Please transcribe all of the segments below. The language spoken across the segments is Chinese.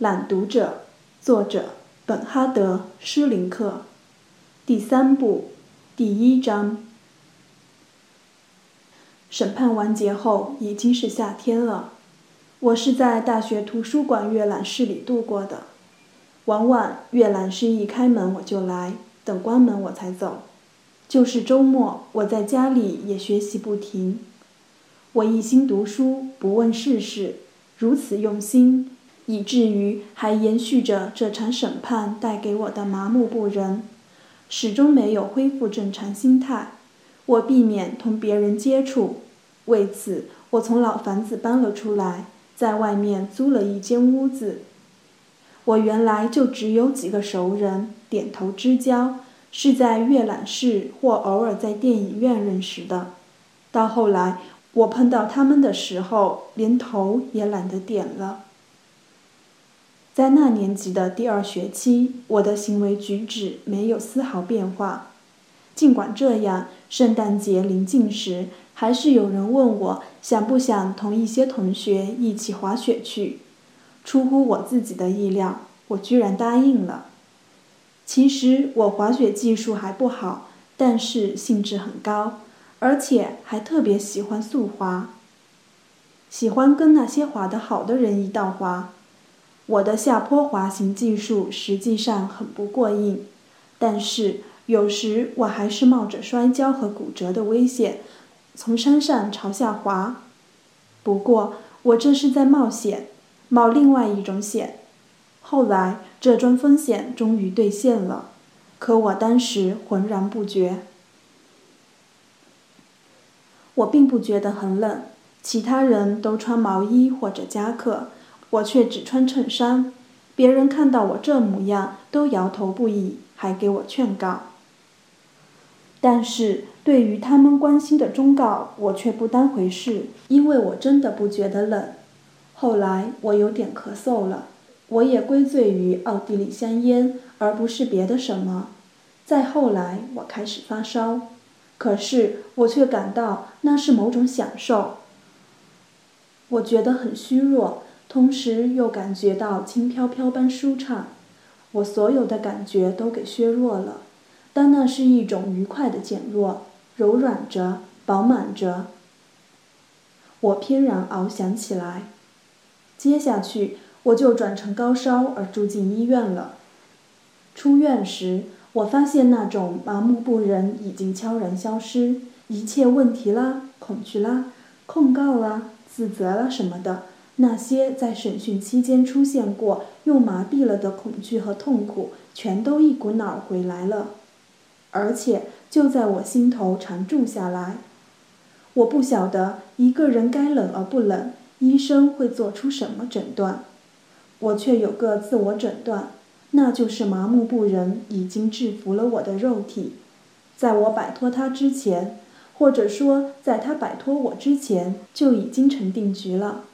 朗读者，作者本哈德·施林克，第三部，第一章。审判完结后，已经是夏天了。我是在大学图书馆阅览室里度过的。往往阅览室一开门我就来，等关门我才走。就是周末，我在家里也学习不停。我一心读书，不问世事，如此用心，以至于还延续着这场审判带给我的麻木不仁，始终没有恢复正常心态。我避免同别人接触，为此我从老房子搬了出来，在外面租了一间屋子。我原来就只有几个熟人，点头之交。是在阅览室或偶尔在电影院认识的，到后来我碰到他们的时候，连头也懒得点了。在那年级的第二学期，我的行为举止没有丝毫变化。尽管这样，圣诞节临近时，还是有人问我想不想同一些同学一起滑雪去。出乎我自己的意料，我居然答应了。其实我滑雪技术还不好，但是兴致很高，而且还特别喜欢速滑。喜欢跟那些滑得好的人一道滑。我的下坡滑行技术实际上很不过硬，但是有时我还是冒着摔跤和骨折的危险，从山上朝下滑。不过我这是在冒险，冒另外一种险。后来，这桩风险终于兑现了，可我当时浑然不觉。我并不觉得很冷，其他人都穿毛衣或者夹克，我却只穿衬衫。别人看到我这模样，都摇头不已，还给我劝告。但是对于他们关心的忠告，我却不当回事，因为我真的不觉得冷。后来，我有点咳嗽了。我也归罪于奥地利香烟，而不是别的什么。再后来，我开始发烧，可是我却感到那是某种享受。我觉得很虚弱，同时又感觉到轻飘飘般舒畅。我所有的感觉都给削弱了，但那是一种愉快的减弱，柔软着，饱满着。我翩然翱翔起来。接下去。我就转成高烧而住进医院了。出院时，我发现那种麻木不仁已经悄然消失，一切问题啦、恐惧啦、控告啦、自责啦什么的，那些在审讯期间出现过又麻痹了的恐惧和痛苦，全都一股脑儿回来了，而且就在我心头常住下来。我不晓得一个人该冷而不冷，医生会做出什么诊断。我却有个自我诊断，那就是麻木不仁已经制服了我的肉体，在我摆脱他之前，或者说在他摆脱我之前，就已经成定局了。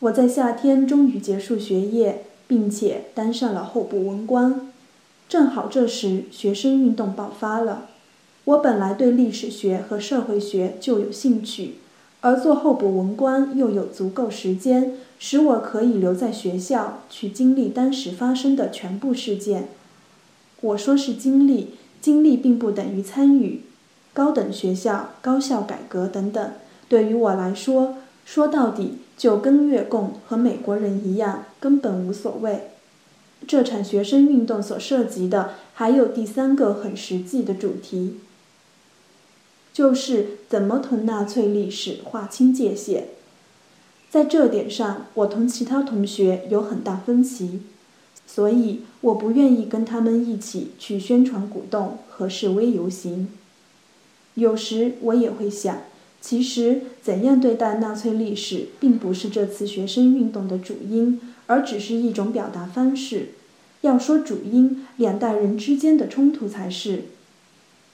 我在夏天终于结束学业，并且当上了候补文官，正好这时学生运动爆发了。我本来对历史学和社会学就有兴趣。而做候补文官又有足够时间，使我可以留在学校去经历当时发生的全部事件。我说是经历，经历并不等于参与。高等学校、高校改革等等，对于我来说，说到底就跟越共和美国人一样，根本无所谓。这场学生运动所涉及的还有第三个很实际的主题。就是怎么同纳粹历史划清界限，在这点上，我同其他同学有很大分歧，所以我不愿意跟他们一起去宣传、鼓动和示威游行。有时我也会想，其实怎样对待纳粹历史，并不是这次学生运动的主因，而只是一种表达方式。要说主因，两代人之间的冲突才是。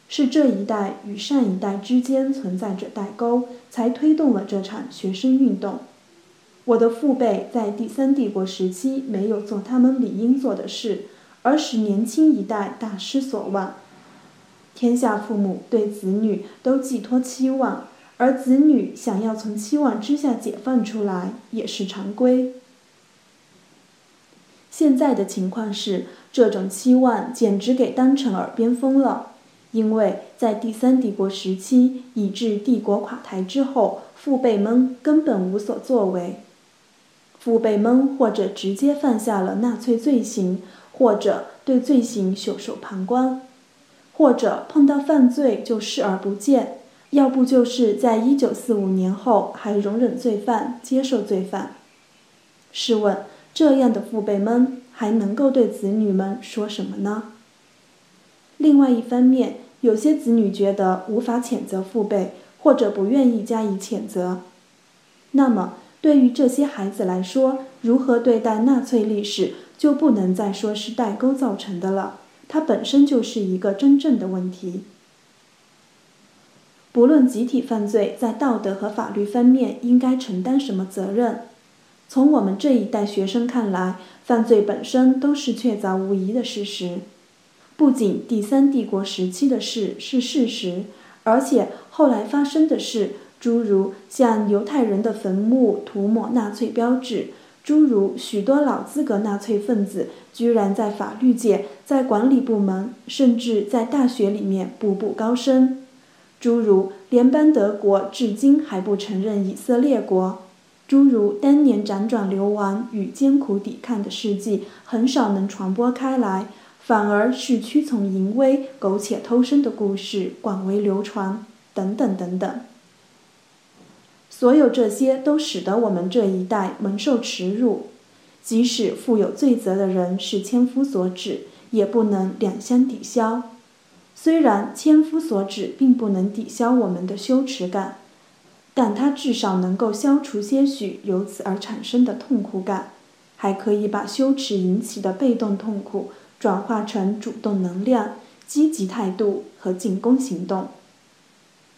是这一代与上一代之间存在着代沟，才推动了这场学生运动。我的父辈在第三帝国时期没有做他们理应做的事，而使年轻一代大失所望。天下父母对子女都寄托期望，而子女想要从期望之下解放出来，也是常规。现在的情况是，这种期望简直给当成耳边风了，因为在第三帝国时期，以致帝国垮台之后，父辈们根本无所作为。父辈们或者直接犯下了纳粹罪行，或者对罪行袖手旁观，或者碰到犯罪就视而不见，要不就是在一九四五年后还容忍罪犯、接受罪犯。试问？这样的父辈们还能够对子女们说什么呢？另外一方面，有些子女觉得无法谴责父辈，或者不愿意加以谴责。那么，对于这些孩子来说，如何对待纳粹历史，就不能再说是代沟造成的了，它本身就是一个真正的问题。不论集体犯罪在道德和法律方面应该承担什么责任。从我们这一代学生看来，犯罪本身都是确凿无疑的事实。不仅第三帝国时期的事是事实，而且后来发生的事，诸如向犹太人的坟墓涂抹纳粹标志，诸如许多老资格纳粹分子居然在法律界、在管理部门，甚至在大学里面步步高升，诸如联邦德国至今还不承认以色列国。诸如当年辗转流亡与艰苦抵抗的事迹，很少能传播开来，反而是屈从淫威、苟且偷生的故事广为流传，等等等等。所有这些都使得我们这一代蒙受耻辱，即使负有罪责的人是千夫所指，也不能两相抵消。虽然千夫所指并不能抵消我们的羞耻感。但它至少能够消除些许由此而产生的痛苦感，还可以把羞耻引起的被动痛苦转化成主动能量、积极态度和进攻行动。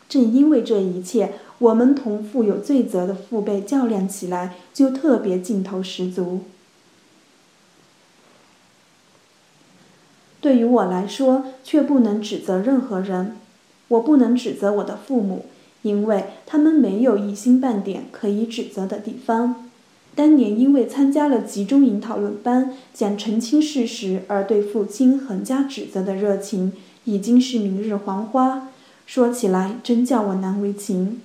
正因为这一切，我们同负有罪责的父辈较量起来就特别劲头十足。对于我来说，却不能指责任何人，我不能指责我的父母。因为他们没有一星半点可以指责的地方。当年因为参加了集中营讨论班，讲澄清事实而对父亲横加指责的热情，已经是明日黄花。说起来真叫我难为情。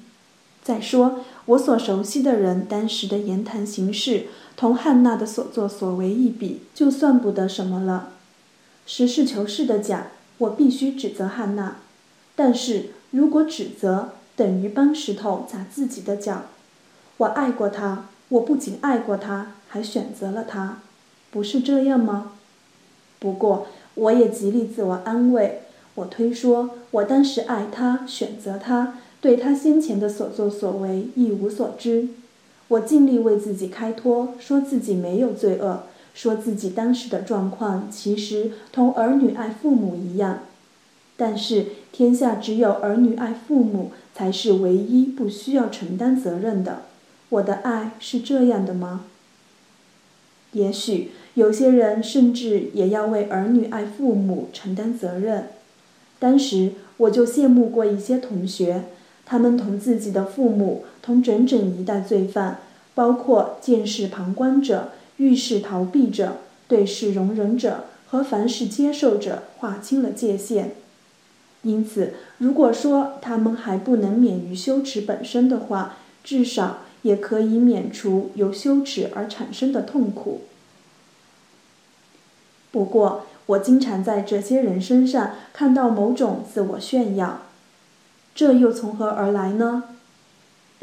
再说，我所熟悉的人当时的言谈行事，同汉娜的所作所为一比，就算不得什么了。实事求是的讲，我必须指责汉娜。但是如果指责，等于搬石头砸自己的脚。我爱过他，我不仅爱过他，还选择了他，不是这样吗？不过，我也极力自我安慰。我推说，我当时爱他，选择他，对他先前的所作所为一无所知。我尽力为自己开脱，说自己没有罪恶，说自己当时的状况其实同儿女爱父母一样。但是，天下只有儿女爱父母。才是唯一不需要承担责任的。我的爱是这样的吗？也许有些人甚至也要为儿女爱父母承担责任。当时我就羡慕过一些同学，他们同自己的父母，同整整一代罪犯，包括见事旁观者、遇事逃避者、对事容忍者和凡事接受者划清了界限。因此，如果说他们还不能免于羞耻本身的话，至少也可以免除由羞耻而产生的痛苦。不过，我经常在这些人身上看到某种自我炫耀，这又从何而来呢？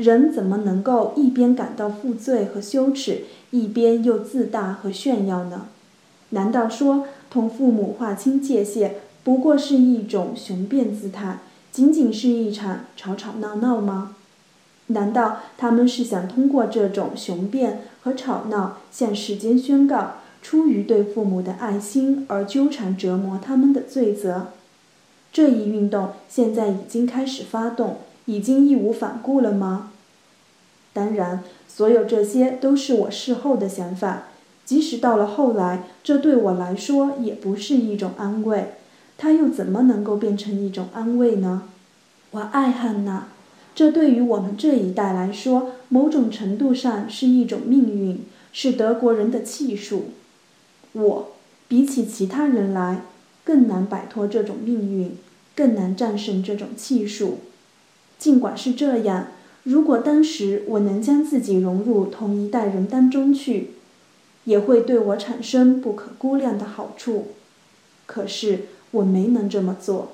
人怎么能够一边感到负罪和羞耻，一边又自大和炫耀呢？难道说同父母划清界限？不过是一种雄辩姿态，仅仅是一场吵吵闹闹吗？难道他们是想通过这种雄辩和吵闹，向世间宣告出于对父母的爱心而纠缠折磨他们的罪责？这一运动现在已经开始发动，已经义无反顾了吗？当然，所有这些都是我事后的想法，即使到了后来，这对我来说也不是一种安慰。他又怎么能够变成一种安慰呢？我爱汉娜，这对于我们这一代来说，某种程度上是一种命运，是德国人的气数。我比起其他人来更难摆脱这种命运，更难战胜这种气数。尽管是这样，如果当时我能将自己融入同一代人当中去，也会对我产生不可估量的好处。可是我没能这么做。